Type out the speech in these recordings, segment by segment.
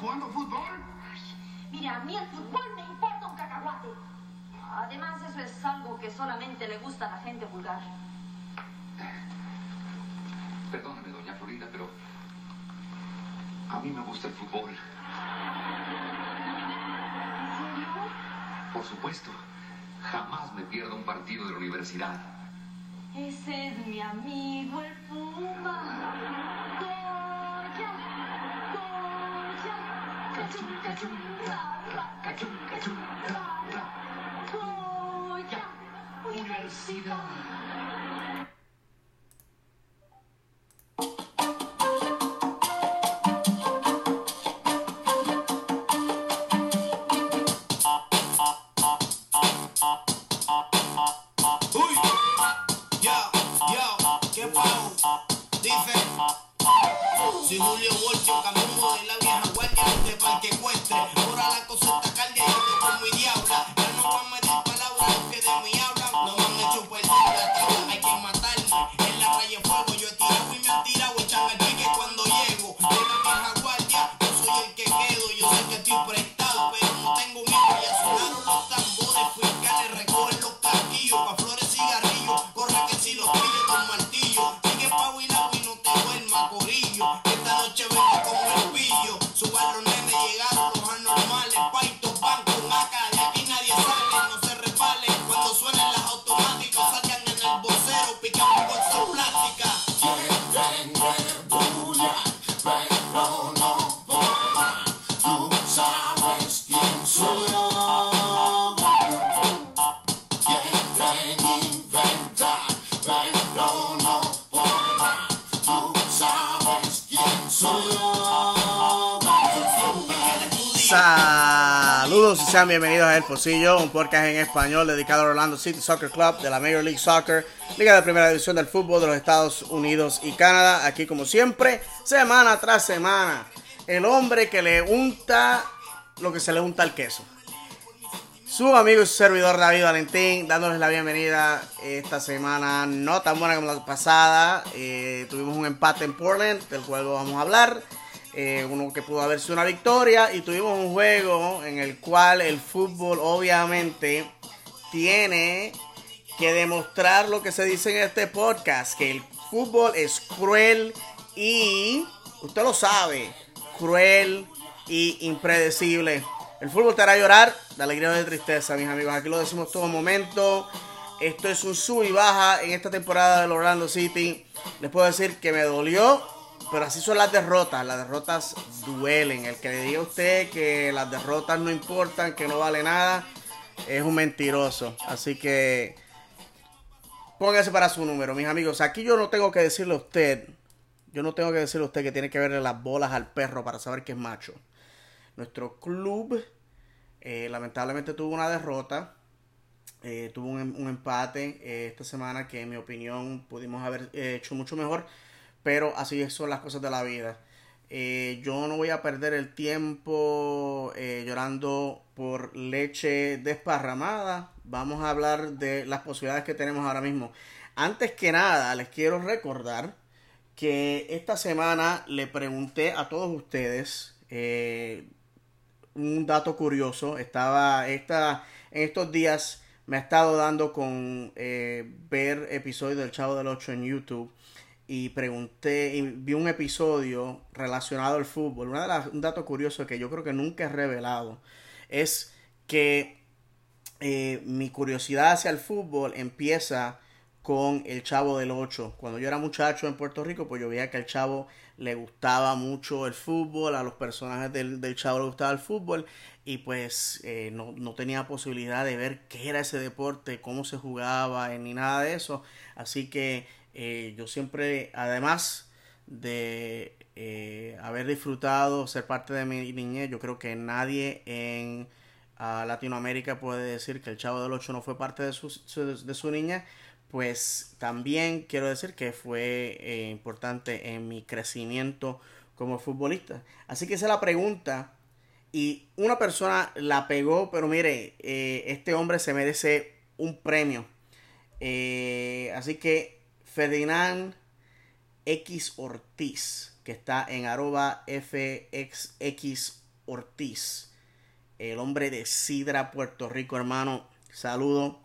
jugando fútbol? Mira, a mí el fútbol me importa un cacahuate. Además, eso es algo que solamente le gusta a la gente vulgar. Perdóname, doña Florinda, pero a mí me gusta el fútbol. Por supuesto, jamás me pierdo un partido de la universidad. Ese es mi amigo el Puma. Universidad. Saludos y sean bienvenidos a El Pocillo, un podcast en español dedicado al Orlando City Soccer Club de la Major League Soccer, Liga de Primera División del Fútbol de los Estados Unidos y Canadá. Aquí como siempre, semana tras semana, el hombre que le unta lo que se le unta al queso. Su amigo y su servidor David Valentín, dándoles la bienvenida esta semana, no tan buena como la pasada. Eh, tuvimos un empate en Portland, del cual vamos a hablar. Eh, uno que pudo haber sido una victoria. Y tuvimos un juego en el cual el fútbol obviamente tiene que demostrar lo que se dice en este podcast, que el fútbol es cruel y, usted lo sabe, cruel y impredecible. El fútbol te hará llorar de alegría o de tristeza, mis amigos. Aquí lo decimos todo momento. Esto es un sub y baja en esta temporada del Orlando City. Les puedo decir que me dolió, pero así son las derrotas. Las derrotas duelen. El que le diga a usted que las derrotas no importan, que no vale nada, es un mentiroso. Así que póngase para su número, mis amigos. Aquí yo no tengo que decirle a usted, yo no tengo que decirle a usted que tiene que verle las bolas al perro para saber que es macho. Nuestro club eh, lamentablemente tuvo una derrota. Eh, tuvo un, un empate eh, esta semana que en mi opinión pudimos haber hecho mucho mejor. Pero así son las cosas de la vida. Eh, yo no voy a perder el tiempo eh, llorando por leche desparramada. Vamos a hablar de las posibilidades que tenemos ahora mismo. Antes que nada, les quiero recordar que esta semana le pregunté a todos ustedes eh, un dato curioso. Estaba esta, en estos días me ha estado dando con eh, ver episodios del Chavo del 8 en YouTube y pregunté y vi un episodio relacionado al fútbol. Una de las, un dato curioso que yo creo que nunca he revelado es que eh, mi curiosidad hacia el fútbol empieza con el Chavo del 8. Cuando yo era muchacho en Puerto Rico, pues yo veía que al Chavo le gustaba mucho el fútbol, a los personajes del, del Chavo le gustaba el fútbol y pues eh, no, no, tenía posibilidad de ver qué era ese deporte, cómo se jugaba, ni nada de eso. Así que eh, yo siempre, además de eh, haber disfrutado, ser parte de mi niñez, yo creo que nadie en uh, Latinoamérica puede decir que el Chavo del 8 no fue parte de su, su de su. Pues también quiero decir que fue eh, importante en mi crecimiento como futbolista. Así que esa es la pregunta. Y una persona la pegó, pero mire, este hombre se merece un premio. Así que Ferdinand X Ortiz, que está en arroba FXX Ortiz, el hombre de Sidra, Puerto Rico, hermano. Saludo.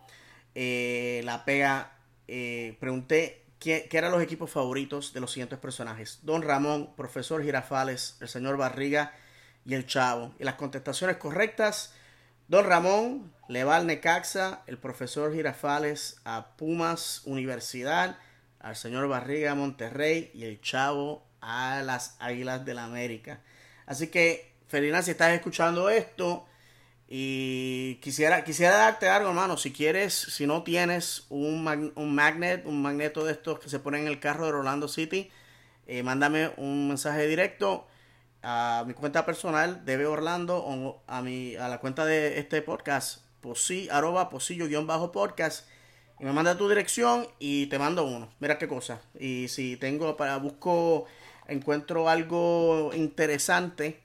Eh, la pega. Eh, pregunté ¿qué, qué, eran los equipos favoritos de los siguientes personajes. Don Ramón, profesor Girafales, el señor Barriga y el Chavo. Y las contestaciones correctas. Don Ramón le va al Necaxa, el profesor Girafales a Pumas Universidad, al señor Barriga Monterrey y el Chavo a las Águilas del la América. Así que, Felina, si estás escuchando esto y quisiera, quisiera darte algo, hermano, si quieres, si no tienes un, mag, un magnet, un magneto de estos que se ponen en el carro de Orlando City, eh, mándame un mensaje directo a mi cuenta personal de Orlando o a, mi, a la cuenta de este podcast, posi, arroba posillo-podcast me manda tu dirección y te mando uno. Mira qué cosa. Y si tengo para busco encuentro algo interesante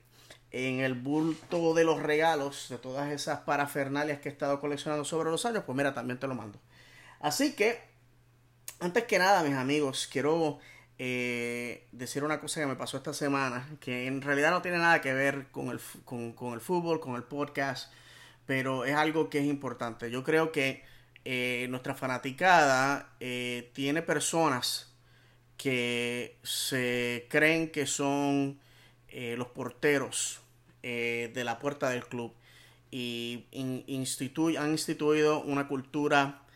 en el bulto de los regalos de todas esas parafernalias que he estado coleccionando sobre los años, pues mira, también te lo mando. Así que, antes que nada, mis amigos, quiero eh, decir una cosa que me pasó esta semana, que en realidad no tiene nada que ver con el, con, con el fútbol, con el podcast, pero es algo que es importante. Yo creo que eh, nuestra fanaticada eh, tiene personas que se creen que son eh, los porteros de la puerta del club y in, han instituido una cultura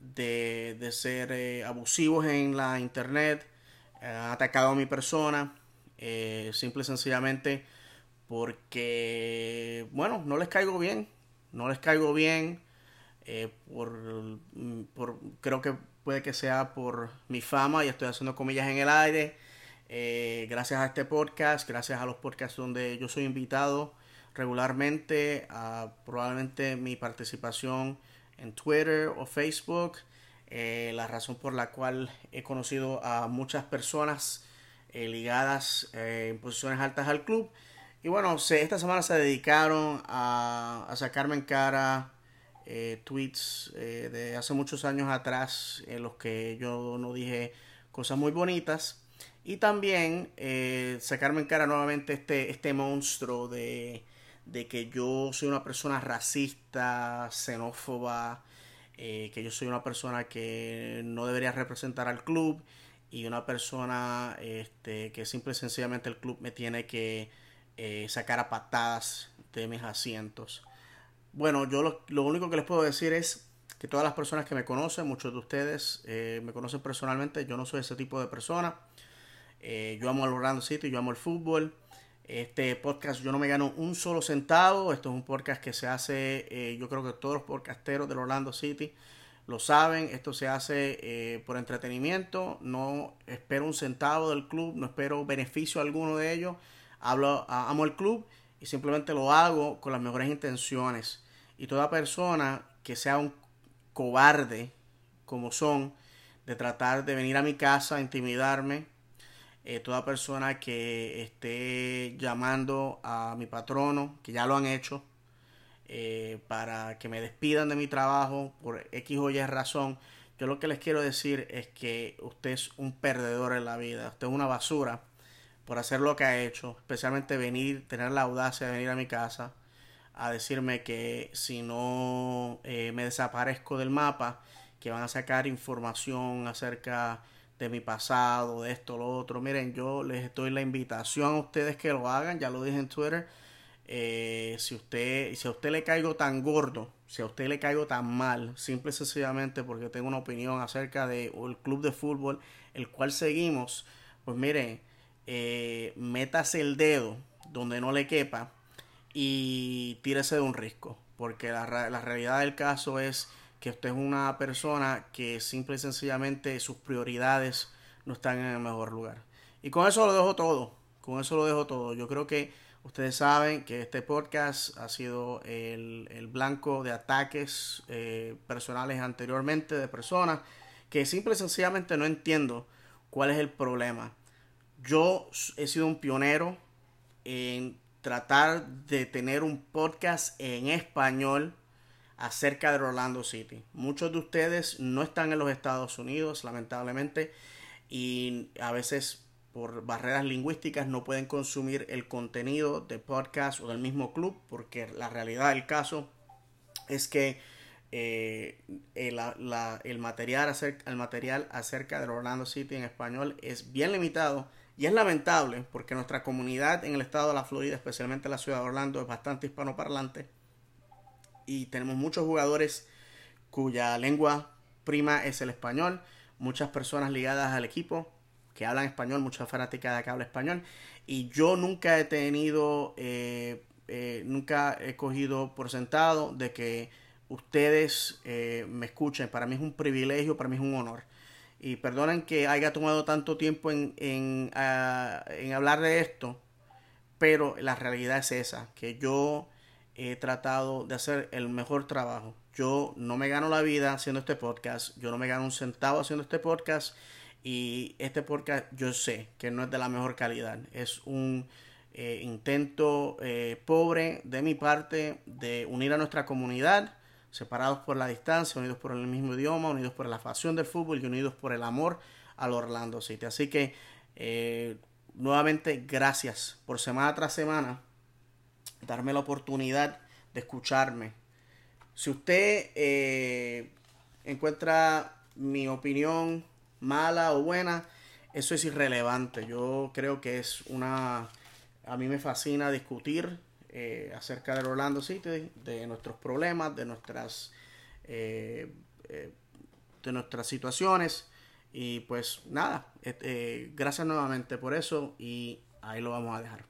de, de ser abusivos en la internet, han atacado a mi persona, simple y sencillamente porque, bueno, no les caigo bien, no les caigo bien. Eh, por, por, creo que puede que sea por mi fama y estoy haciendo comillas en el aire. Eh, gracias a este podcast, gracias a los podcasts donde yo soy invitado regularmente, a probablemente mi participación en Twitter o Facebook, eh, la razón por la cual he conocido a muchas personas eh, ligadas eh, en posiciones altas al club. Y bueno, se, esta semana se dedicaron a, a sacarme en cara eh, tweets eh, de hace muchos años atrás en los que yo no dije cosas muy bonitas y también eh, sacarme en cara nuevamente este, este monstruo de, de que yo soy una persona racista, xenófoba, que yo soy una persona que no debería representar al club y una persona este, que simple y sencillamente el club me tiene que sacar a patadas de mis asientos. Bueno, yo lo, único que les puedo decir es que todas las personas que me conocen, muchos de ustedes eh, me conocen personalmente, yo no soy ese tipo de persona. Eh, yo amo el Orlando City, yo amo el fútbol. Este podcast yo no me gano un solo centavo. Esto es un podcast que se hace, eh, yo creo que todos los podcasteros del Orlando City lo saben. Esto se hace eh, por entretenimiento. No espero un centavo del club, no espero beneficio alguno de ellos. Hablo, amo el club y simplemente lo hago con las mejores intenciones. Y toda persona que sea un cobarde, como son, de tratar de venir a mi casa a intimidarme, eh, toda persona que esté llamando a mi patrono, que ya lo han hecho, eh, para que me despidan de mi trabajo por X o Y razón, yo lo que les quiero decir es que usted es un perdedor en la vida, usted es una basura por hacer lo que ha hecho, especialmente venir, tener la audacia de venir a mi casa a decirme que si no eh, me desaparezco del mapa, que van a sacar información acerca de mi pasado, de esto, lo otro. Miren, yo les doy la invitación a ustedes que lo hagan, ya lo dije en Twitter. Eh, si usted, si a usted le caigo tan gordo, si a usted le caigo tan mal, simple y sencillamente porque tengo una opinión acerca del de, club de fútbol, el cual seguimos, pues miren, eh, métase el dedo donde no le quepa y tírese de un risco, porque la, la realidad del caso es que usted es una persona que simple y sencillamente sus prioridades no están en el mejor lugar. Y con eso lo dejo todo, con eso lo dejo todo. Yo creo que ustedes saben que este podcast ha sido el, el blanco de ataques eh, personales anteriormente de personas que simple y sencillamente no entiendo cuál es el problema. Yo he sido un pionero en tratar de tener un podcast en español acerca de Orlando City. Muchos de ustedes no están en los Estados Unidos, lamentablemente, y a veces por barreras lingüísticas no pueden consumir el contenido de podcast o del mismo club, porque la realidad del caso es que eh, el, material acerca, el material acerca del Orlando City en español es bien limitado y es lamentable porque nuestra comunidad en el estado de la Florida, especialmente en la ciudad de Orlando, es bastante hispanoparlante y tenemos muchos jugadores cuya lengua prima es el español, muchas personas ligadas al equipo que hablan español, muchas fanáticas que hablan español y yo nunca he tenido, eh, eh, nunca he cogido por sentado de que ustedes eh, me escuchen. Para mí es un privilegio, para mí es un honor. Y perdonen que haya tomado tanto tiempo en, en, ah, en hablar de esto, pero la realidad es esa, que yo he tratado de hacer el mejor trabajo. Yo no me gano la vida haciendo este podcast, yo no me gano un centavo haciendo este podcast y este podcast yo sé que no es de la mejor calidad. Es un eh, intento eh, pobre de mi parte de unir a nuestra comunidad separados por la distancia, unidos por el mismo idioma, unidos por la pasión del fútbol y unidos por el amor al Orlando City. Así que eh, nuevamente gracias por semana tras semana darme la oportunidad de escucharme. Si usted eh, encuentra mi opinión mala o buena, eso es irrelevante. Yo creo que es una... A mí me fascina discutir eh, acerca del Orlando City, de nuestros problemas, de nuestras, eh, eh, de nuestras situaciones. Y pues nada, gracias nuevamente por eso y ahí lo vamos a dejar.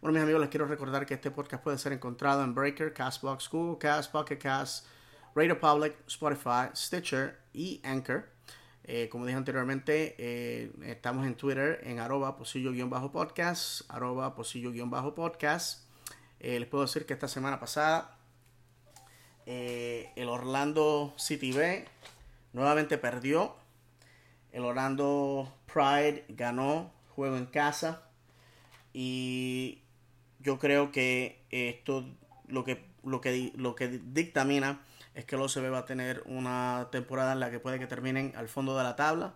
Bueno, mis amigos, les quiero recordar que este podcast puede ser encontrado en Breaker, Castbox, Google Cast, Pocket Cast, Radio Public, Spotify, Stitcher y Anchor. como dije anteriormente, estamos en Twitter en arroba posillo-podcast, arroba posillo-podcast. Eh, les puedo decir que esta semana pasada eh, el Orlando City B nuevamente perdió. El Orlando Pride ganó juego en casa. Y yo creo que esto lo que, lo que, lo que dictamina es que el OCB va a tener una temporada en la que puede que terminen al fondo de la tabla.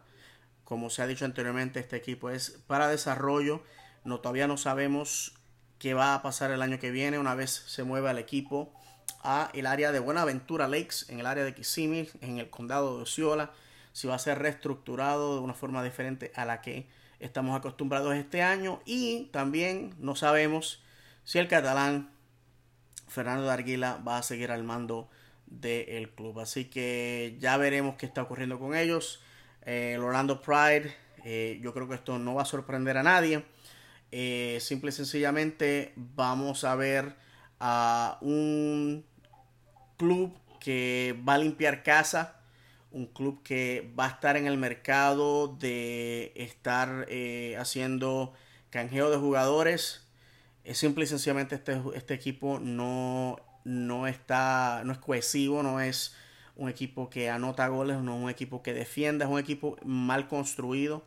Como se ha dicho anteriormente, este equipo es para desarrollo. No, todavía no sabemos qué va a pasar el año que viene una vez se mueva el equipo a el área de Buenaventura Lakes, en el área de Kissimmee, en el condado de Osceola, si va a ser reestructurado de una forma diferente a la que estamos acostumbrados este año y también no sabemos si el catalán Fernando de Arguila va a seguir al mando del club. Así que ya veremos qué está ocurriendo con ellos. Eh, el Orlando Pride, eh, yo creo que esto no va a sorprender a nadie. Eh, simple y sencillamente vamos a ver a un club que va a limpiar casa, un club que va a estar en el mercado de estar eh, haciendo canjeo de jugadores. Es simple y sencillamente este, este equipo no, no está, no es cohesivo, no es un equipo que anota goles, no es un equipo que defienda, es un equipo mal construido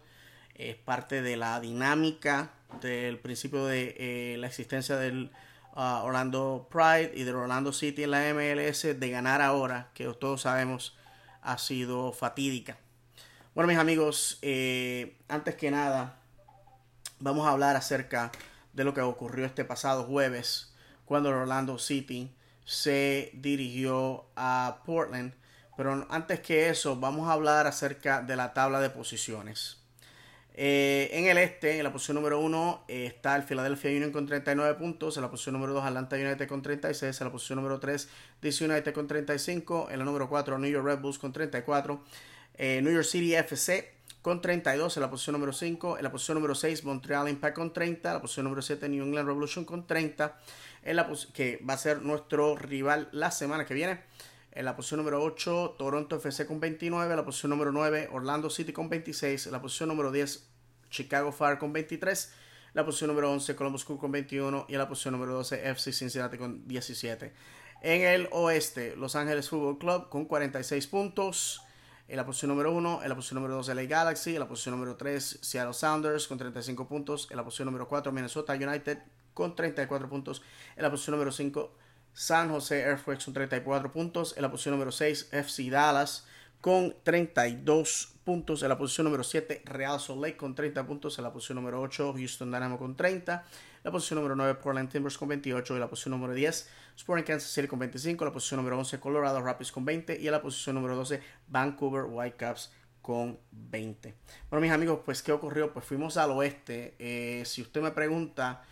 es parte de la dinámica del principio de eh, la existencia del uh, Orlando Pride y del Orlando City en la MLS de ganar ahora, que todos sabemos ha sido fatídica. Bueno, mis amigos, eh, antes que nada, vamos a hablar acerca de lo que ocurrió este pasado jueves cuando el Orlando City se dirigió a Portland. Pero antes que eso, vamos a hablar acerca de la tabla de posiciones. Eh, en el este, en la posición número 1 eh, está el Philadelphia Union con 39 puntos. En la posición número 2, Atlanta United con 36. En la posición número 3, DC United con 35. En la número 4, New York Red Bulls con 34. Eh, New York City FC con 32 en la posición número 5. En la posición número 6, Montreal Impact con 30. En la posición número 7, New England Revolution con 30. En la que va a ser nuestro rival la semana que viene. En la posición número 8, Toronto FC con 29. En la posición número 9, Orlando City con 26. En la posición número 10, Chicago Fire con 23. En la posición número 11, Columbus Crew con 21. Y en la posición número 12, FC Cincinnati con 17. En el oeste, Los Ángeles Football Club con 46 puntos. En la posición número 1, en la posición número 2, LA Galaxy. En la posición número 3, Seattle Sounders con 35 puntos. En la posición número 4, Minnesota United con 34 puntos. En la posición número 5, San Jose Earthquakes con 34 puntos. En la posición número 6, FC Dallas con 32 puntos. En la posición número 7, Real Salt Lake con 30 puntos. En la posición número 8, Houston Dynamo con 30. La posición número 9, Portland Timbers con 28. En la posición número 10, Sporting Kansas City con 25. En la posición número 11, Colorado Rapids con 20. Y en la posición número 12, Vancouver Whitecaps con 20. Bueno, mis amigos, pues, ¿qué ocurrió? Pues fuimos al oeste. Eh, si usted me pregunta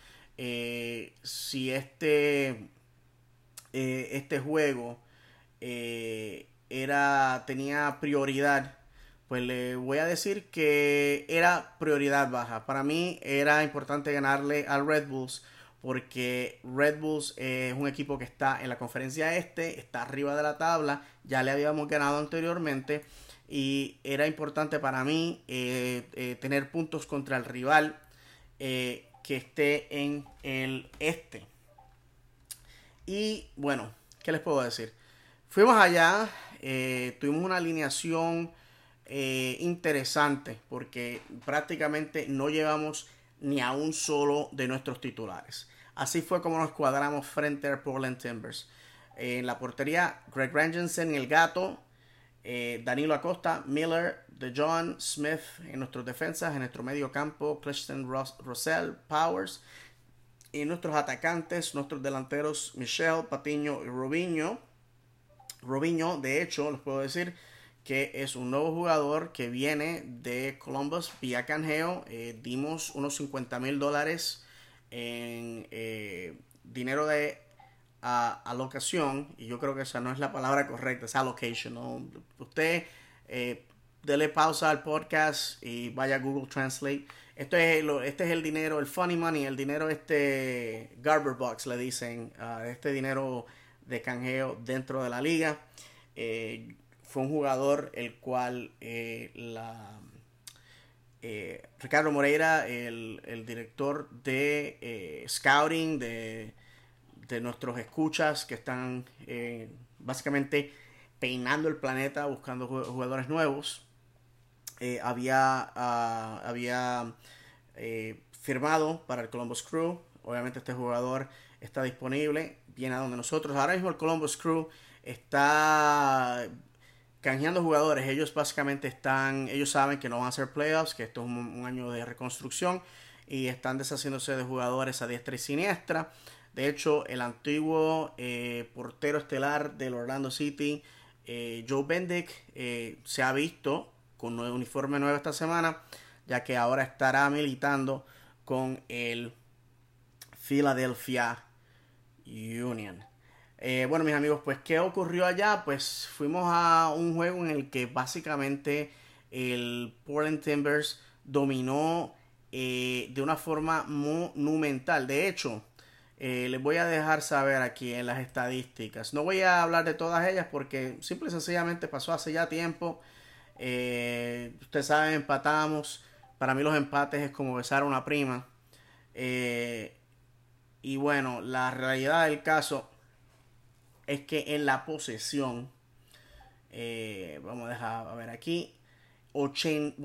eh, si este, eh, este juego era, tenía prioridad, pues le voy a decir que era prioridad baja. Para mí era importante ganarle al Red Bulls porque Red Bulls es un equipo que está en la conferencia este, está arriba de la tabla, ya le habíamos ganado anteriormente y era importante para mí eh, eh, tener puntos contra el rival eh, que esté en el este. Y bueno, ¿qué les puedo decir? Fuimos allá, tuvimos una alineación interesante porque prácticamente no llevamos ni a un solo de nuestros titulares. Así fue como nos cuadramos frente a Portland Timbers. En la portería, Greg Rangensen, el gato, eh, Danilo Acosta, Miller, De John, Smith en nuestros defensas, en nuestro medio campo, Christian Russell, Powers, y nuestros atacantes, nuestros delanteros, Michelle, Patiño y Robinho. Robinho, de hecho, les puedo decir que es un nuevo jugador que viene de Columbus vía canjeo. Eh, dimos unos 50 mil dólares en eh, dinero de alocación, y yo creo que esa no es la palabra correcta, es allocation. ¿no? Usted eh, dele pausa al podcast y vaya a Google Translate. Esto es este es el dinero, el funny money, el dinero este Garber Box, le dicen, uh, este dinero de canjeo dentro de la liga. Eh, fue un jugador el cual eh, la eh, Ricardo Moreira, el, el director de scouting de de nuestros escuchas que están eh, básicamente peinando el planeta buscando jugadores nuevos. Eh, había ah, había eh, firmado para el Columbus Crew. Obviamente este jugador está disponible, viene a donde nosotros. Ahora mismo el Columbus Crew está canjeando jugadores. Ellos básicamente están, ellos saben que no van a hacer playoffs, que esto es un año de reconstrucción y están deshaciéndose de jugadores a diestra y siniestra. De hecho, el antiguo eh, portero estelar del Orlando City, Joe Bendick, se ha visto con un uniforme nuevo esta semana, ya que ahora estará militando con el Philadelphia Union. bueno, mis amigos, pues, ¿qué ocurrió allá? Pues fuimos a un juego en el que básicamente el Portland Timbers dominó de una forma monumental. De hecho, eh, les voy a dejar saber aquí en las estadísticas. No voy a hablar de todas ellas porque simple y sencillamente pasó hace ya tiempo. Eh, ustedes saben, empatamos. Para mí los empates es como besar a una prima. Eh, y bueno, la realidad del caso es que en la posesión, vamos a dejar a ver aquí, 80,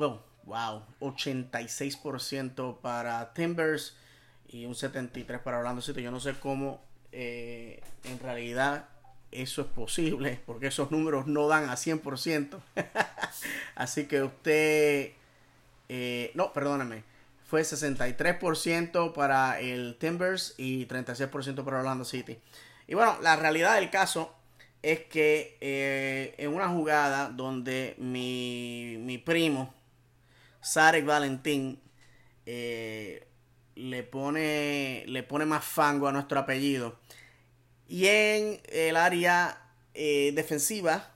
wow, 86% para Timbers y un 73 para Orlando City. Yo no sé cómo eh, en realidad eso es posible, porque esos números no dan a 100%. Así que usted, eh, no, perdóname, fue 63% para el Timbers y 36% para Orlando City. Y bueno, la realidad del caso es que eh, en una jugada donde mi, mi primo, Sarek Valentín, eh, le pone, le pone más fango a nuestro apellido. Y en el área eh, defensiva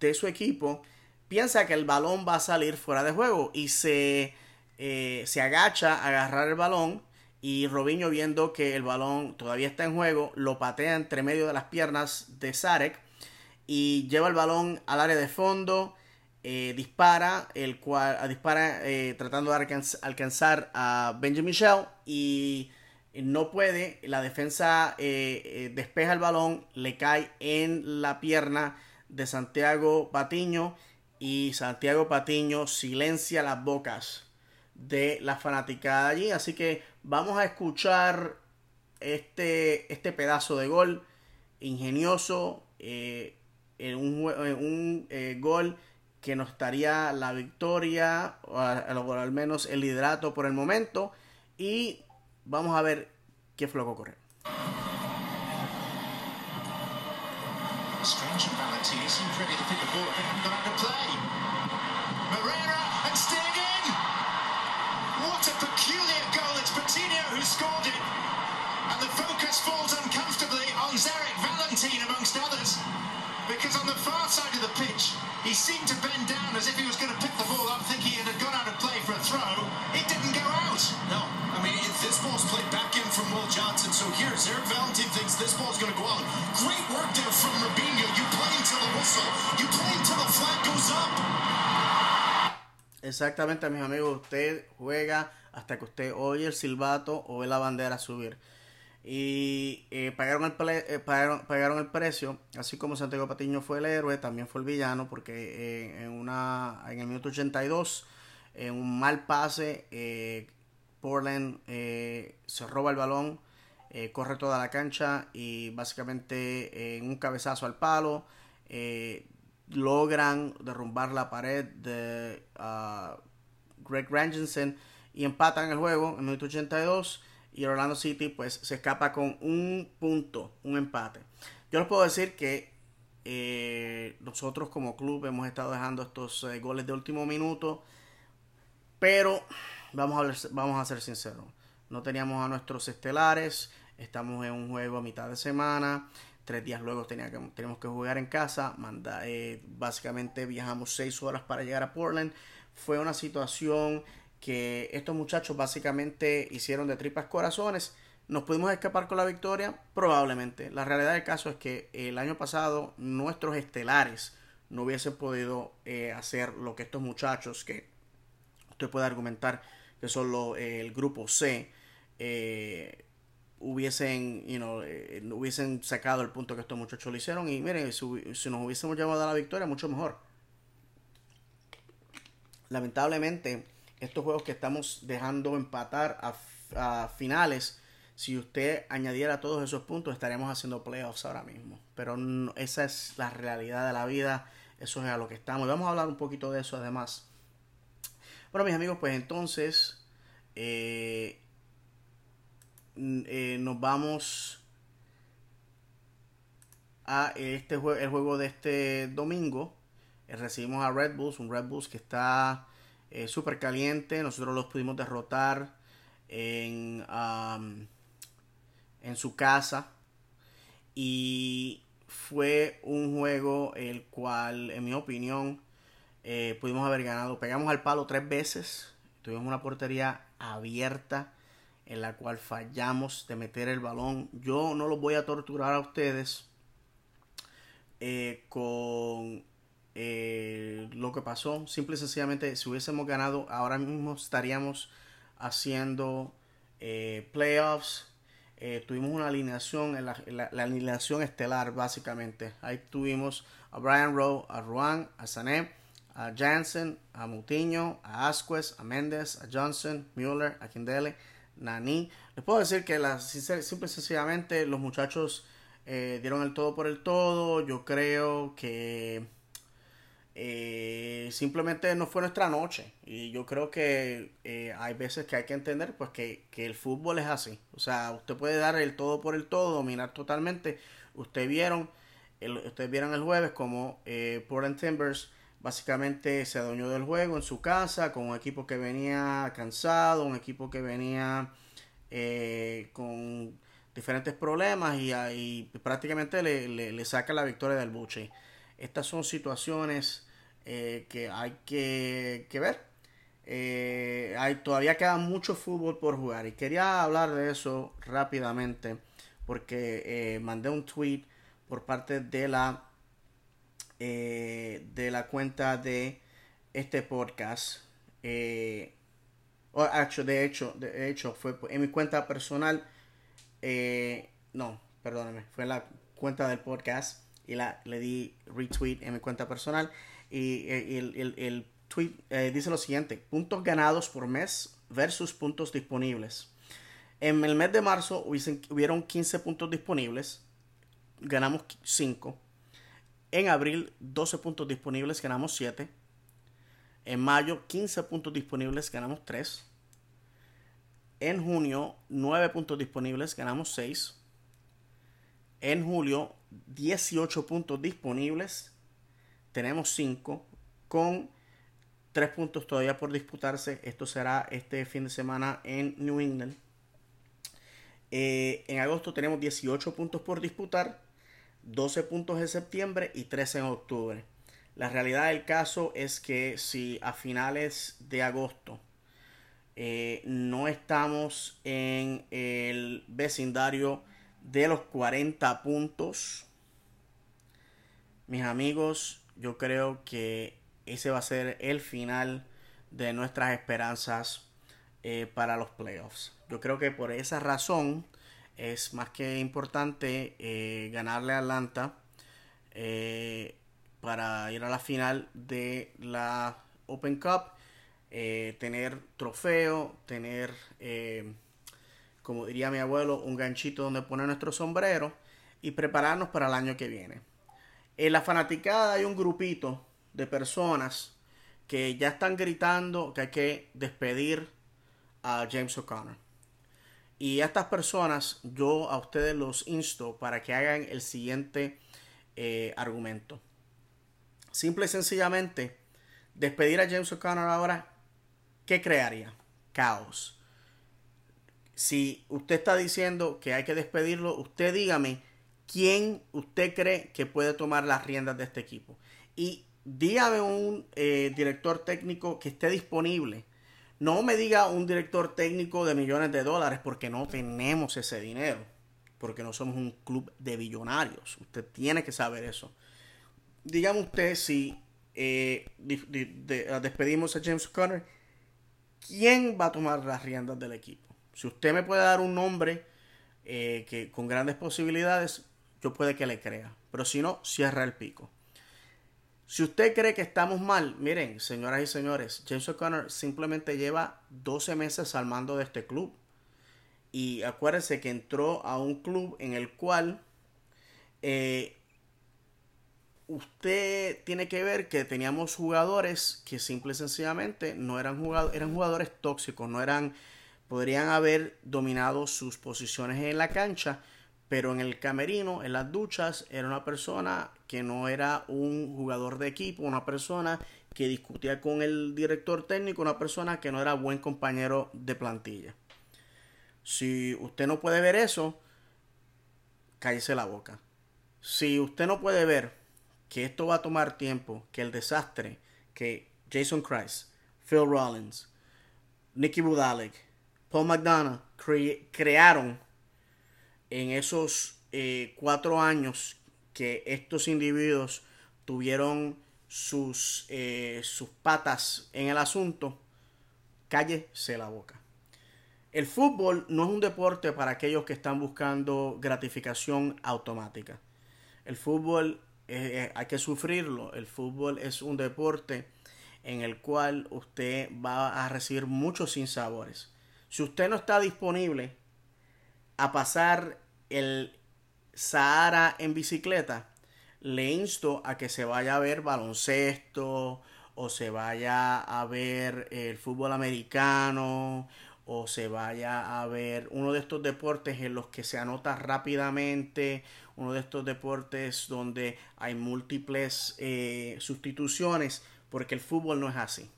de su equipo, piensa que el balón va a salir fuera de juego y se, eh, se agacha a agarrar el balón. Y Robinho, viendo que el balón todavía está en juego, lo patea entre medio de las piernas de Sarek y lleva el balón al área de fondo eh, dispara, el cual dispara tratando de alcanzar a Benjamin Shell y no puede, la defensa eh, despeja el balón, le cae en la pierna de Santiago Patiño y Santiago Patiño silencia las bocas de la fanaticada allí, así que vamos a escuchar este, este pedazo de gol ingenioso, en un, un gol que nos daría la victoria, o, al menos el liderato por el momento. Y vamos a ver qué fue lo que ocurrió. Strange and Valentini seemed ready to pick the ball up and got out of play. Moreira and Stegen! What a peculiar goal. It's Patino who scored it. And the focus falls uncomfortably on Zarek Valentine amongst others. Because on the far side of the pitch, he seemed to bend down as if he was going to pick the ball up, thinking it had gone out of play for a throw. It didn't go out. No, I mean, this ball's played back in from Will Johnson. So here, Zarek Valentine thinks this ball's going to go out. Great work there from Rubinho. You play until the whistle. You play until the flag goes up. Exactamente, mis amigos. Usted juega hasta que usted oye el silbato o ve la bandera subir. y eh, pagaron, el eh, pagaron, el precio, así como Santiago Patiño fue el héroe, también fue el villano, porque eh, en, una, en el minuto 82, en un mal pase, Portland se roba el balón, corre toda la cancha y básicamente en un cabezazo al palo logran derrumbar la pared de uh, Greg Rangensen y empatan el juego en minuto 82 y Orlando City pues se escapa con un punto, un empate. Yo les puedo decir que eh, nosotros como club hemos estado dejando estos eh, goles de último minuto, pero vamos a, vamos a ser sinceros, no teníamos a nuestros estelares, estamos en un juego a mitad de semana, tres días luego tenía que, jugar en casa, eh, básicamente viajamos seis horas para llegar a Portland, fue una situación que estos muchachos básicamente hicieron de tripas corazones. ¿Nos pudimos escapar con la victoria? Probablemente. La realidad del caso es que el año pasado nuestros estelares no hubiesen podido eh, hacer lo que estos muchachos, que usted puede argumentar que son el grupo C, eh, hubiesen, you know, eh, hubiesen sacado el punto que estos muchachos lo hicieron. Y miren, si, si nos hubiésemos llevado a la victoria, mucho mejor. Lamentablemente, estos juegos que estamos dejando empatar a, finales, si usted añadiera todos esos puntos, estaríamos haciendo playoffs ahora mismo. Pero esa es la realidad de la vida, eso es a lo que estamos. vamos a hablar un poquito de eso además. Bueno, mis amigos, pues entonces eh, eh, nos vamos a este el juego de este domingo. Eh, recibimos a Red Bulls, un Red Bulls que está súper caliente. Nosotros los pudimos derrotar en, en su casa. Y fue un juego el cual, en mi opinión, eh, pudimos haber ganado. Pegamos al palo tres veces. Tuvimos una portería abierta en la cual fallamos de meter el balón. Yo no los voy a torturar a ustedes eh, con eh, lo que pasó. Simple y sencillamente, si hubiésemos ganado, ahora mismo estaríamos haciendo playoffs. Tuvimos una alineación, la, alineación estelar, básicamente. Ahí tuvimos a Brian Rowe, a Ruan, a Sané, a Jansen, a Mutiño, a Asquez, a Méndez, a Johnson, Mueller, a Kindele, Nani. Les puedo decir que la, simple y sencillamente los muchachos dieron el todo por el todo. Yo creo que eh, simplemente no fue nuestra noche. Y yo creo que eh, hay veces que hay que entender pues que, el fútbol es así. O sea, usted puede dar el todo por el todo, dominar totalmente. Ustedes vieron, el, ustedes vieron el jueves como eh, Portland Timbers básicamente se adueñó del juego en su casa con un equipo que venía cansado, un equipo que venía eh, con diferentes problemas y, prácticamente le, le, saca la victoria del buche. Estas son situaciones eh, que hay que, ver. Eh, hay, todavía queda mucho fútbol por jugar y quería hablar de eso rápidamente porque mandé un tweet por parte de la de la cuenta de este podcast hecho de hecho de hecho fue en mi cuenta personal no perdóneme fue en la cuenta del podcast y la le di retweet en mi cuenta personal y, eh, el, el, tweet eh, dice lo siguiente, puntos ganados por mes versus puntos disponibles. En el mes de marzo hubieron 15 puntos disponibles, ganamos 5. En abril 12 puntos disponibles, ganamos 7. En mayo, 15 puntos disponibles, ganamos 3. En junio, 9 puntos disponibles, ganamos 6. En julio, 18 puntos disponibles, tenemos 5. Con 3 puntos todavía por disputarse. Esto será este fin de semana en New England. Eh, en agosto tenemos 18 puntos por disputar, 12 puntos en septiembre y 13 en octubre. La realidad del caso es que si a finales de agosto eh, no estamos en el vecindario de los 40 puntos, mis amigos, yo creo que ese va a ser el final de nuestras esperanzas eh, para los playoffs. Yo creo que por esa razón es más que importante eh, ganarle a Atlanta para ir a la final de la Open Cup, eh, tener trofeo, tener, eh, como diría mi abuelo, un ganchito donde poner nuestro sombrero y prepararnos para el año que viene. En la fanaticada hay un grupito de personas que ya están gritando que hay que despedir a James O'Connor. Y a estas personas yo a ustedes los insto para que hagan el siguiente eh, argumento. Simple y sencillamente, despedir a James O'Connor ahora, ¿qué crearía? Caos. Si usted está diciendo que hay que despedirlo, usted dígame quién usted cree que puede tomar las riendas de este equipo. Y dígame un eh, director técnico que esté disponible. No me diga un director técnico de millones de dólares porque no tenemos ese dinero. Porque no somos un club de billonarios. Usted tiene que saber eso dígame usted si eh, despedimos a James Conner, ¿quién va a tomar las riendas del equipo? Si usted me puede dar un nombre eh, que con grandes posibilidades, yo puede que le crea. Pero si no, cierra el pico. Si usted cree que estamos mal, miren, señoras y señores, James O'Connor simplemente lleva 12 meses al mando de este club. Y acuérdense que entró a un club en el cual eh, usted tiene que ver que teníamos jugadores que simple y sencillamente no eran jugadores, eran jugadores tóxicos, no eran, podrían haber dominado sus posiciones en la cancha, pero en el camerino, en las duchas, era una persona que no era un jugador de equipo, una persona que discutía con el director técnico, una persona que no era buen compañero de plantilla. Si usted no puede ver eso, cállese la boca. Si usted no puede ver que esto va a tomar tiempo, que el desastre que Jason Christ, Phil Rollins, Nicky Budalek, Paul McDonough crearon en esos eh, cuatro años que estos individuos tuvieron sus, eh, sus patas en el asunto, cállese la boca. El fútbol no es un deporte para aquellos que están buscando gratificación automática. El fútbol eh, hay que sufrirlo. El fútbol es un deporte en el cual usted va a recibir muchos sinsabores. Si usted no está disponible a pasar el Sahara en bicicleta, le insto a que se vaya a ver baloncesto o se vaya a ver el fútbol americano o se vaya a ver uno de estos deportes en los que se anota rápidamente, uno de estos deportes donde hay múltiples eh, sustituciones, porque el fútbol no es así.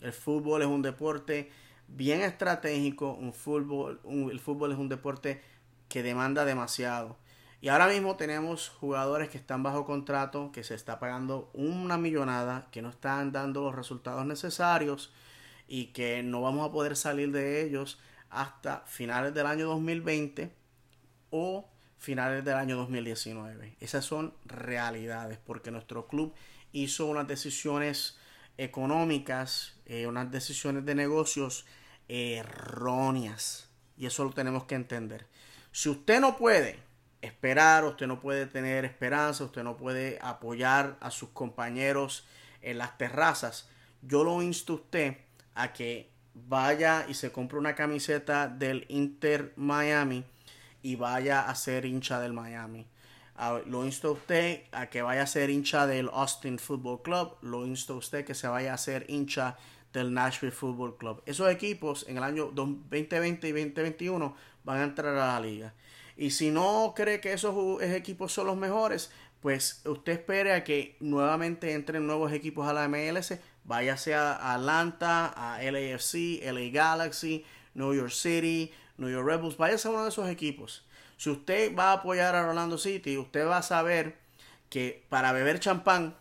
El fútbol es un deporte bien estratégico, un fútbol, el fútbol es un deporte que demanda demasiado. Y ahora mismo tenemos jugadores que están bajo contrato, que se está pagando una millonada, que no están dando los resultados necesarios y que no vamos a poder salir de ellos hasta finales del año 2020 o finales del año 2019. Esas son realidades porque nuestro club hizo unas decisiones económicas, eh, unas decisiones de negocios erróneas y eso lo tenemos que entender. Si usted no puede esperar, usted no puede tener esperanza, usted no puede apoyar a sus compañeros en las terrazas, yo lo insto a usted a que vaya y se compre una camiseta del Inter Miami y vaya a ser hincha del Miami. a- lo insto a usted a que vaya a ser hincha del Austin Football Club, lo insto a usted que se vaya a ser hincha del Nashville Football Club. Esos equipos en el año 2020 y 2021 van a entrar a la liga. Y si no cree que esos equipos son los mejores, pues usted espere a que nuevamente entren nuevos equipos a la MLS, váyase a Atlanta, a LAFC, LA Galaxy, New York City, New York Rebels, váyase a uno de esos equipos. Si usted va a apoyar a Orlando City, usted va a saber que para beber champán,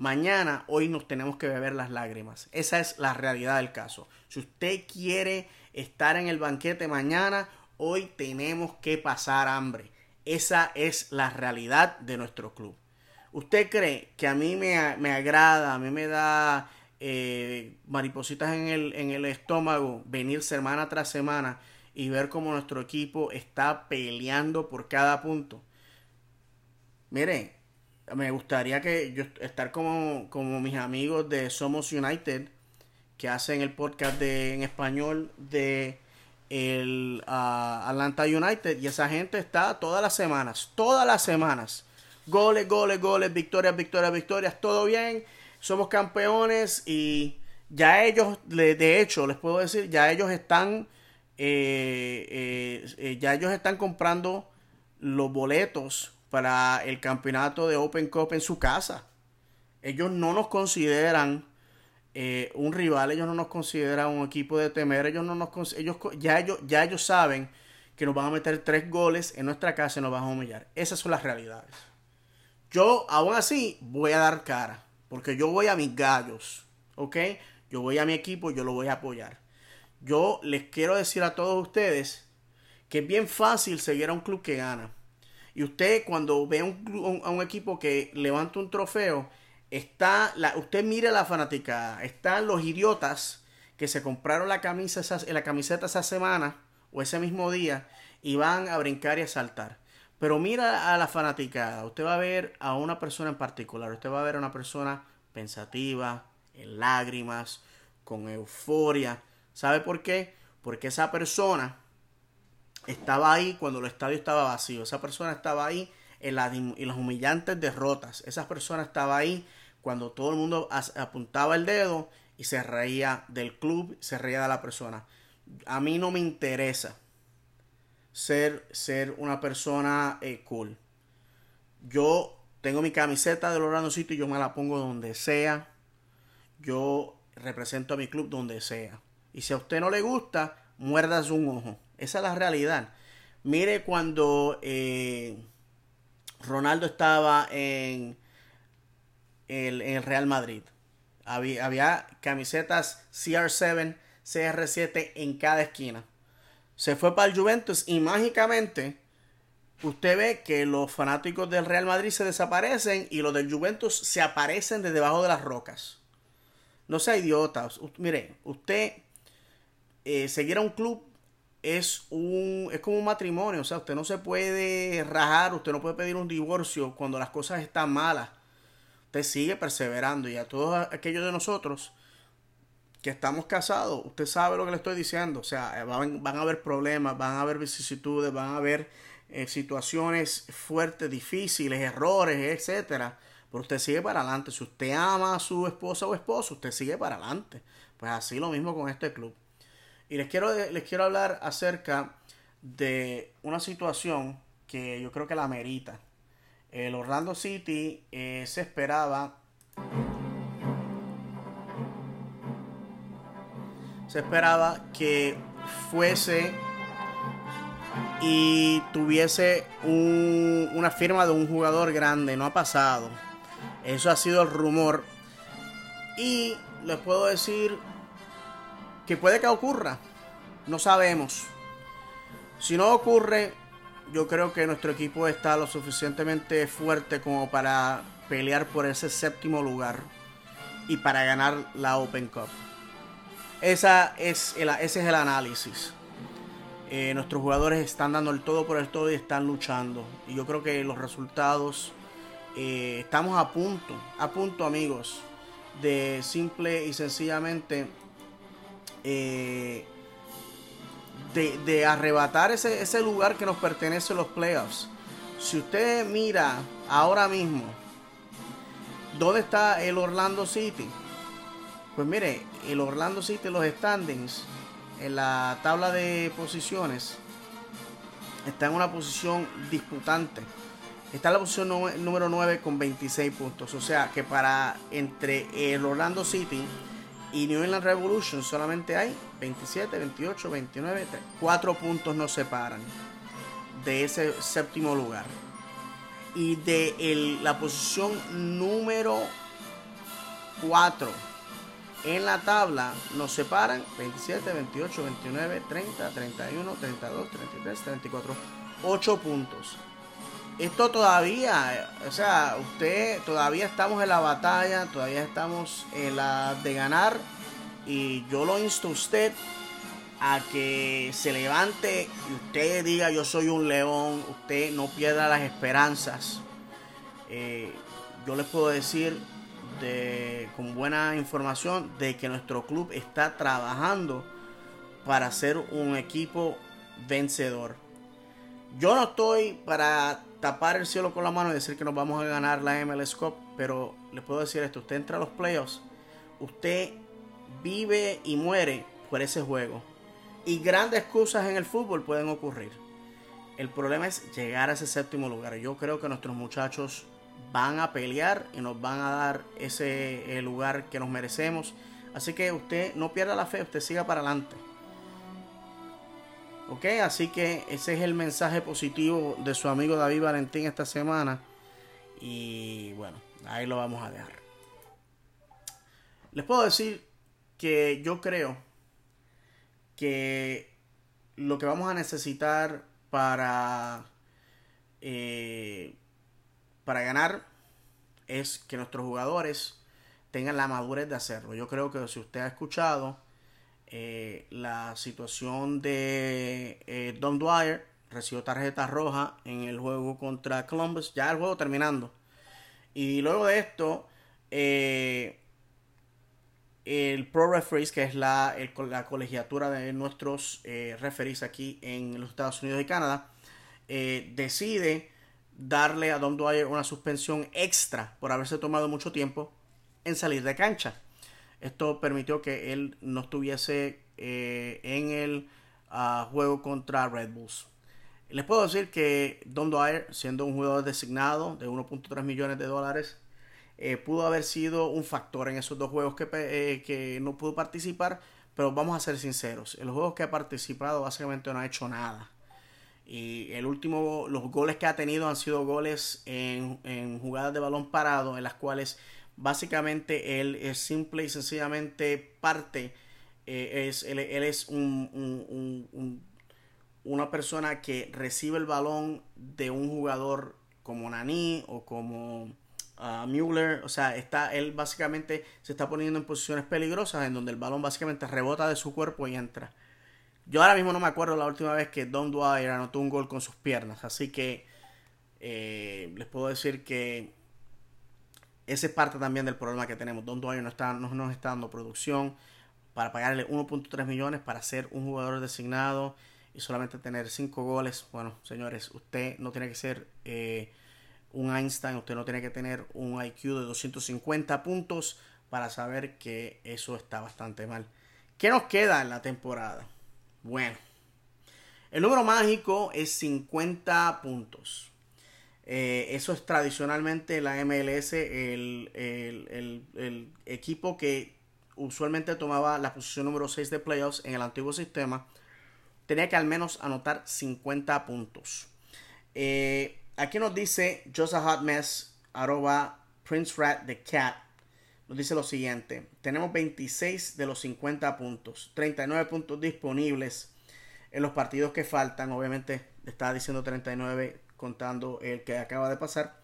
mañana, hoy nos tenemos que beber las lágrimas. Esa es la realidad del caso. Si usted quiere estar en el banquete mañana, hoy tenemos que pasar hambre. Esa es la realidad de nuestro club. ¿Usted cree que a mí me, me agrada, a mí me da eh, maripositas en el, en el estómago venir semana tras semana y ver cómo nuestro equipo está peleando por cada punto? Mire, me gustaría que yo estar como, como mis amigos de Somos United que hacen el podcast de, en español de el ah, Atlanta United y esa gente está todas las semanas, todas las semanas. Goles, goles, goles, victorias, victorias, victorias, todo bien. Somos campeones y ya ellos, de hecho, les puedo decir, ya ellos están, eh, eh, eh, ya ellos están comprando los boletos para el campeonato de Open Cup en su casa. Ellos no nos consideran eh, un rival, ellos no nos consideran un equipo de temer, ellos no nos ellos ya ellos ya ellos saben que nos van a meter tres goles en nuestra casa y nos van a humillar. Esas son las realidades. Yo aún así voy a dar cara, porque yo voy a mis gallos, ¿ok? Yo voy a mi equipo, yo lo voy a apoyar. Yo les quiero decir a todos ustedes que es bien fácil seguir a un club que gana. Y usted cuando ve a un, a un equipo que levanta un trofeo, está la, usted mire la fanaticada, están los idiotas que se compraron la camisa esa- la camiseta esa semana o ese mismo día y van a brincar y a saltar. Pero mira a la fanaticada, usted va a ver a una persona en particular, usted va a ver a una persona pensativa, en lágrimas, con euforia. ¿Sabe por qué? Porque esa persona estaba ahí cuando el estadio estaba vacío. Esa persona estaba ahí en, las humillantes derrotas. Esa persona estaba ahí cuando todo el mundo apuntaba el dedo y se reía del club, se reía de la persona. A mí no me interesa ser, ser una persona eh, cool. Yo tengo mi camiseta del Orlando City y yo me la pongo donde sea. Yo represento a mi club donde sea. Y si a usted no le gusta, muerdas un ojo. Esa es la realidad. Mire cuando eh, Ronaldo estaba en el, Real Madrid. Había, camisetas CR7, CR7 en cada esquina. Se fue para el Juventus y mágicamente usted ve que los fanáticos del Real Madrid se desaparecen y los del Juventus se aparecen de debajo de las rocas. No sea idiota. Mire, usted eh, un club es un es como un matrimonio, o sea, usted no se puede rajar, usted no puede pedir un divorcio cuando las cosas están malas. Usted sigue perseverando y a todos aquellos de nosotros que estamos casados, usted sabe lo que le estoy diciendo, o sea, eh, van, van a haber problemas, van a haber vicisitudes, van a haber eh, situaciones fuertes, difíciles, errores, etcétera. Pero usted sigue para adelante. Si usted ama a su esposa o esposo, usted sigue para adelante. Pues así lo mismo con este club. Y les quiero, les quiero hablar acerca de una situación que yo creo que la merita. El Orlando City eh, se esperaba. Se esperaba que fuese y tuviese un- una firma de un jugador grande. No ha pasado. Eso ha sido el rumor. Y les puedo decir que puede que ocurra. No sabemos. Si no ocurre, yo creo que nuestro equipo está lo suficientemente fuerte como para pelear por ese séptimo lugar y para ganar la Open Cup. Esa es el- ese es el análisis. Eh, nuestros jugadores están dando el todo por el todo y están luchando. Y yo creo que los resultados eh, estamos a punto, a punto amigos, de simple y sencillamente eh, de, arrebatar ese, ese lugar que nos pertenece en los playoffs. Si usted mira ahora mismo, ¿dónde está el Orlando City? Pues mire, el Orlando City, los standings, en la tabla de posiciones, está en una posición disputante. Está en la posición número 9 con 26 puntos. O sea que para entre el Orlando City y New England Revolution solamente hay 27, 28, 29, 3. 4 puntos nos separan de ese séptimo lugar. Y de la posición número 4 en la tabla nos separan 27, 28, 29, 30, 31, 32, 33, 34. 8 puntos. Esto todavía, o sea, usted todavía estamos en la batalla, todavía estamos en la de ganar. Y yo lo insto a usted a que se levante y usted diga yo soy un león, usted no pierda las esperanzas. Eh, yo les puedo decir con buena información de que nuestro club está trabajando para ser un equipo vencedor. Yo no estoy para tapar el cielo con la mano y decir que nos vamos a ganar la MLS Cup, pero le puedo decir esto, usted entra a los playoffs, usted vive y muere por ese juego. Y grandes cosas en el fútbol pueden ocurrir. El problema es llegar a ese séptimo lugar. Yo creo que nuestros muchachos van a pelear y nos van a dar ese lugar que nos merecemos. Así que usted no pierda la fe, usted siga para adelante. Ok, así que ese es el mensaje positivo de su amigo David Valentín esta semana. Y bueno, ahí lo vamos a dejar. Les puedo decir que yo creo que lo que vamos a necesitar para eh, para ganar es que nuestros jugadores tengan la madurez de hacerlo. Yo creo que si usted ha escuchado eh, la situación de eh, Don Dwyer, recibió tarjeta roja en el juego contra Columbus, ya el juego terminando. Y luego de esto, eh, el Pro Referees, que es la, la colegiatura de nuestros referees aquí en los Estados Unidos y Canadá, decide darle a Don Dwyer una suspensión extra por haberse tomado mucho tiempo en salir de cancha. Esto permitió que él no estuviese eh, en el ah, juego contra Red Bulls. Les puedo decir que Don Dwyer, siendo un jugador designado de 1.3 millones de dólares, eh, pudo haber sido un factor en esos dos juegos que, eh, que no pudo participar. Pero vamos a ser sinceros, en los juegos que ha participado básicamente no ha hecho nada. Y el último, los goles que ha tenido han sido goles en, jugadas de balón parado, en las cuales básicamente él es simple y sencillamente parte. Eh, es, él, es un, una persona que recibe el balón de un jugador como Nani o como uh, Müller. O sea, está, él básicamente se está poniendo en posiciones peligrosas en donde el balón básicamente rebota de su cuerpo y entra. Yo ahora mismo no me acuerdo la última vez que Don Dwyer anotó un gol con sus piernas. Así que eh, les puedo decir que ese es parte también del problema que tenemos. Don Dwyer no, está, no nos está dando producción para pagarle 1.3 millones para ser un jugador designado y solamente tener 5 goles. Bueno, señores, usted no tiene que ser eh, un Einstein, usted no tiene que tener un IQ de 250 puntos para saber que eso está bastante mal. ¿Qué nos queda en la temporada? Bueno, el número mágico es 50 puntos. Eh, eso es tradicionalmente la MLS, el, el, equipo que usualmente tomaba la posición número 6 de playoffs en el antiguo sistema, tenía que al menos anotar 50 puntos. Eh, aquí nos dice Joseph Hotmess, arroba Prince Rat the Cat, nos dice lo siguiente. Tenemos 26 de los 50 puntos, 39 puntos disponibles en los partidos que faltan. Obviamente estaba diciendo 39 contando el que acaba de pasar.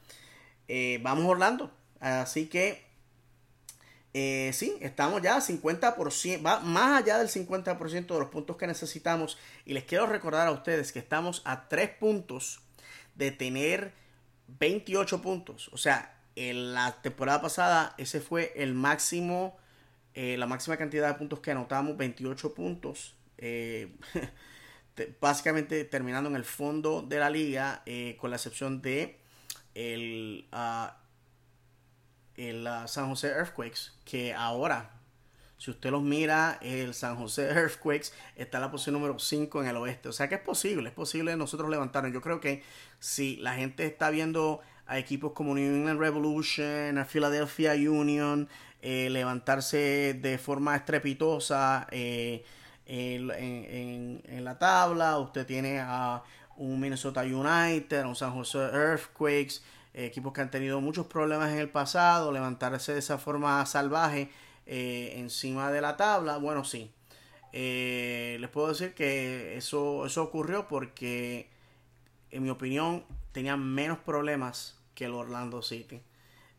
Eh, vamos Orlando. Así que eh, sí, estamos ya 50%, va más allá del 50% de los puntos que necesitamos. Y les quiero recordar a ustedes que estamos a 3 puntos de tener 28 puntos. O sea, en la temporada pasada ese fue el máximo, eh, la máxima cantidad de puntos que anotamos, 28 puntos. básicamente terminando en el fondo de la liga, eh, con la excepción de el, ah, el ah, San José Earthquakes, que ahora, si usted los mira, el San José Earthquakes está en la posición número 5 en el oeste. O sea que es posible, es posible nosotros levantarnos. Yo creo que si la gente está viendo a equipos como New England Revolution, a Philadelphia Union, eh, levantarse de forma estrepitosa eh, en, en, la tabla. Usted tiene a un Minnesota United, un San Jose Earthquakes, equipos que han tenido muchos problemas en el pasado, levantarse de esa forma salvaje eh, encima de la tabla. Bueno, sí. les puedo decir que eso, eso ocurrió porque, en mi opinión, tenían menos problemas que el Orlando City.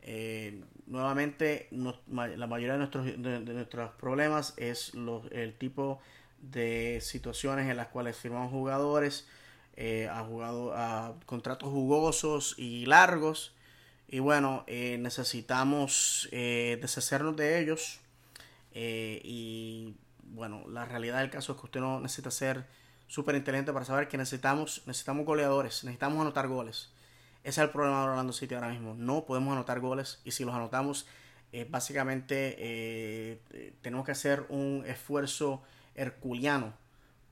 Eh, nuevamente, la mayoría de nuestros, de, nuestros problemas es el tipo de situaciones en las cuales firmamos jugadores eh, a, jugado, a contratos jugosos y largos. Y bueno, eh, necesitamos deshacernos de ellos. y bueno, la realidad del caso es que usted no necesita ser súper inteligente para saber que necesitamos, necesitamos goleadores, necesitamos anotar goles. Ese es el problema de Orlando City ahora mismo. No podemos anotar goles y si los anotamos, eh, básicamente eh, tenemos que hacer un esfuerzo herculiano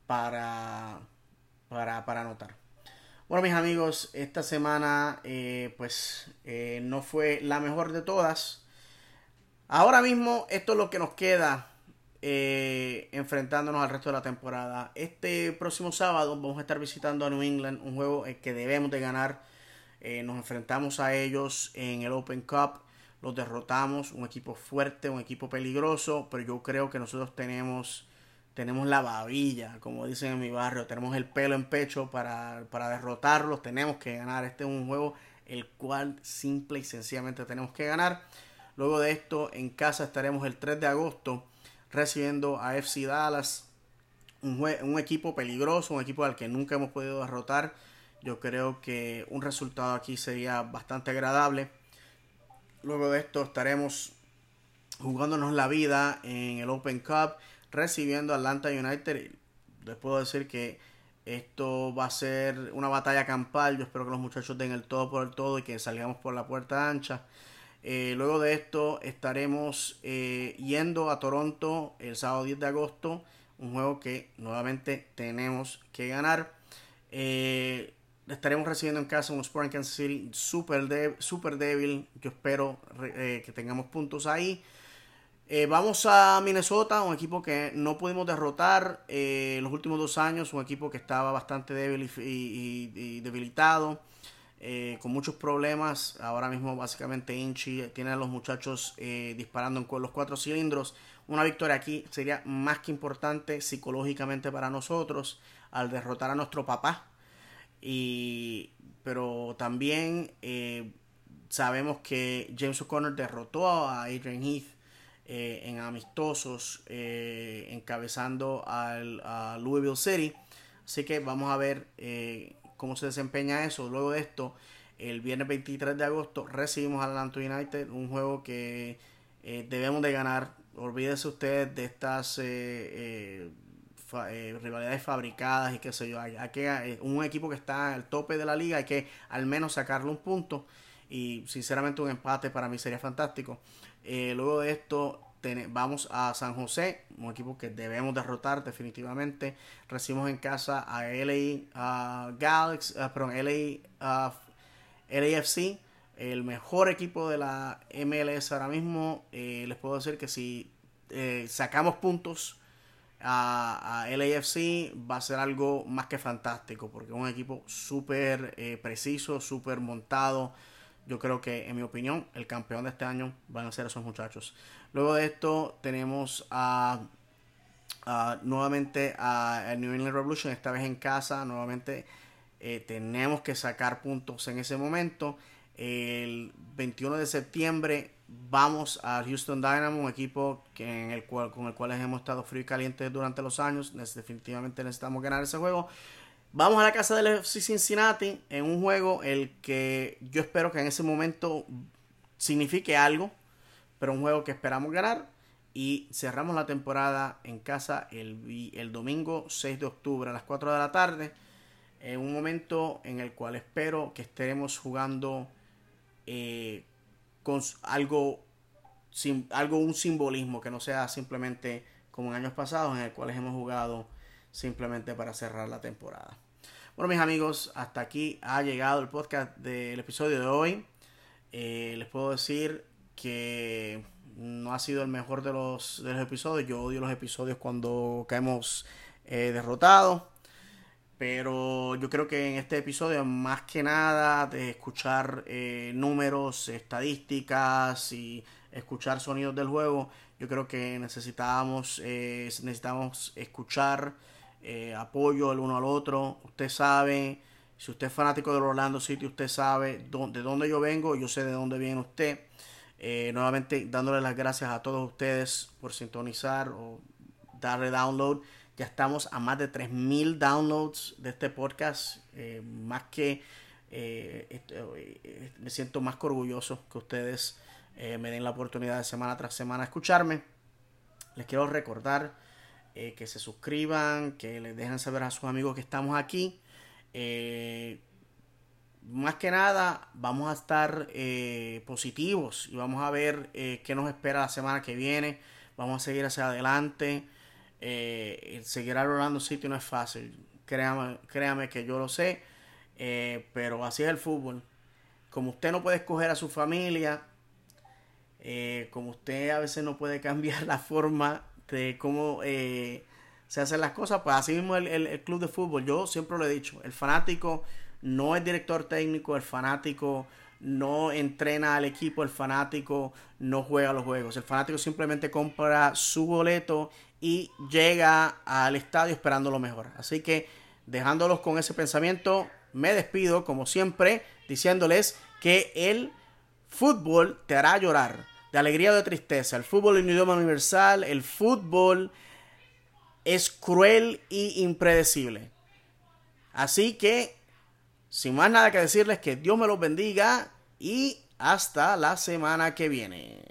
para, para, para anotar. Bueno, mis amigos, esta semana eh, pues no fue la mejor de todas. Ahora mismo esto es lo que nos queda enfrentándonos al resto de la temporada. Este próximo sábado vamos a estar visitando a New England, un juego que debemos de ganar eh, nos enfrentamos a ellos en el Open Cup. Los derrotamos. Un equipo fuerte, un equipo peligroso. Pero yo creo que nosotros tenemos, tenemos la babilla, como dicen en mi barrio. Tenemos el pelo en pecho para, para derrotarlos. Tenemos que ganar. Este es un juego el cual simple y sencillamente tenemos que ganar. Luego de esto, en casa estaremos el 3 de agosto recibiendo a FC Dallas. Un, un equipo peligroso, un equipo al que nunca hemos podido derrotar yo creo que un resultado aquí sería bastante agradable. Luego de esto estaremos jugándonos la vida en el Open Cup, recibiendo Atlanta United. Les puedo decir que esto va a ser una batalla campal. Yo espero que los muchachos den el todo por el todo y que salgamos por la puerta ancha. Eh, luego de esto estaremos eh, yendo a Toronto el sábado 10 de agosto. Un juego que nuevamente tenemos que ganar. Eh, estaremos recibiendo en casa un Sporting Kansas City super, super débil. Yo espero que tengamos puntos ahí. Eh, vamos a Minnesota, un equipo que no pudimos derrotar eh, los últimos dos años, un equipo que estaba bastante débil y, debilitado, con muchos problemas. Ahora mismo básicamente Inchi tiene a los muchachos disparando en los cuatro cilindros. Una victoria aquí sería más que importante psicológicamente para nosotros al derrotar a nuestro papá, y, pero también eh, sabemos que James O'Connor derrotó a Adrian Heath eh, en amistosos, eh, encabezando al, a Louisville City. Así que vamos a ver cómo se desempeña eso. Luego de esto, el viernes 23 de agosto recibimos al Atlanta United, un juego que debemos de ganar. Olvídese usted de estas eh, rivalidades fabricadas y qué sé yo. Hay, que, eh, un equipo que está al tope de la liga, hay que al menos sacarle un punto. Y sinceramente un empate para mí sería fantástico. Eh, luego de esto vamos a San José, un equipo que debemos derrotar definitivamente. Recibimos en casa a LA Galaxy, perdón, LA, LAFC, el mejor equipo de la MLS ahora mismo. les puedo decir que si sacamos puntos a, LAFC va a ser algo más que fantástico porque es un equipo súper eh, preciso, súper montado. Yo creo que, en mi opinión, el campeón de este año van a ser esos muchachos. Luego de esto tenemos a, nuevamente a, New England Revolution, esta vez en casa. Nuevamente eh, tenemos que sacar puntos en ese momento. El 21 de septiembre vamos al Houston Dynamo, un equipo que en el cual, con el cual hemos estado frío y caliente durante los años. Definitivamente necesitamos ganar ese juego. Vamos a la casa del FC Cincinnati en un juego el que yo espero que en ese momento signifique algo, pero un juego que esperamos ganar. y cerramos la temporada en casa el, el domingo 6 de octubre a las 4 de la tarde. En un momento en el cual espero que estaremos jugando eh, con algo, algo, un simbolismo, que no sea simplemente como en años pasados en el cuales hemos jugado simplemente para cerrar la temporada. Bueno, mis amigos, hasta aquí ha llegado el podcast del episodio de hoy. Eh, les puedo decir que no ha sido el mejor de los, de los episodios. Yo odio los episodios cuando caemos eh, derrotados. Pero yo creo que en este episodio, más que nada de escuchar eh, números, estadísticas y escuchar sonidos del juego, yo creo que necesitábamos, eh, necesitamos escuchar apoyo el uno al otro. Usted sabe, si usted es fanático del Orlando City, usted sabe de dónde yo vengo, yo sé de dónde viene usted. Eh, nuevamente dándole las gracias a todos ustedes por sintonizar o darle download. Ya estamos a más de 3.000 downloads de este podcast. Eh, más que eh, me siento más orgulloso que ustedes me den la oportunidad de semana tras semana escucharme. Les quiero recordar que se suscriban, que les dejen saber a sus amigos que estamos aquí más que nada vamos a estar eh, positivos y vamos a ver eh, qué nos espera la semana que viene. Vamos a seguir hacia adelante. Eh, seguir Orlando City no es fácil. Créame, créame que yo lo sé. Eh, pero así es el fútbol. Como usted no puede escoger a su familia, como usted a veces no puede cambiar la forma de cómo se hacen las cosas, pues así mismo el, el club de fútbol. Yo siempre lo he dicho, el fanático no es director técnico, el fanático no entrena al equipo, el fanático no juega los juegos. El fanático simplemente compra su boleto y llega al estadio esperando lo mejor. Así que dejándolos con ese pensamiento, me despido como siempre diciéndoles que el fútbol te hará llorar de alegría o de tristeza. El fútbol es un idioma universal, el fútbol es cruel y impredecible. Así que sin más nada que decirles, que Dios me los bendiga y hasta la semana que viene.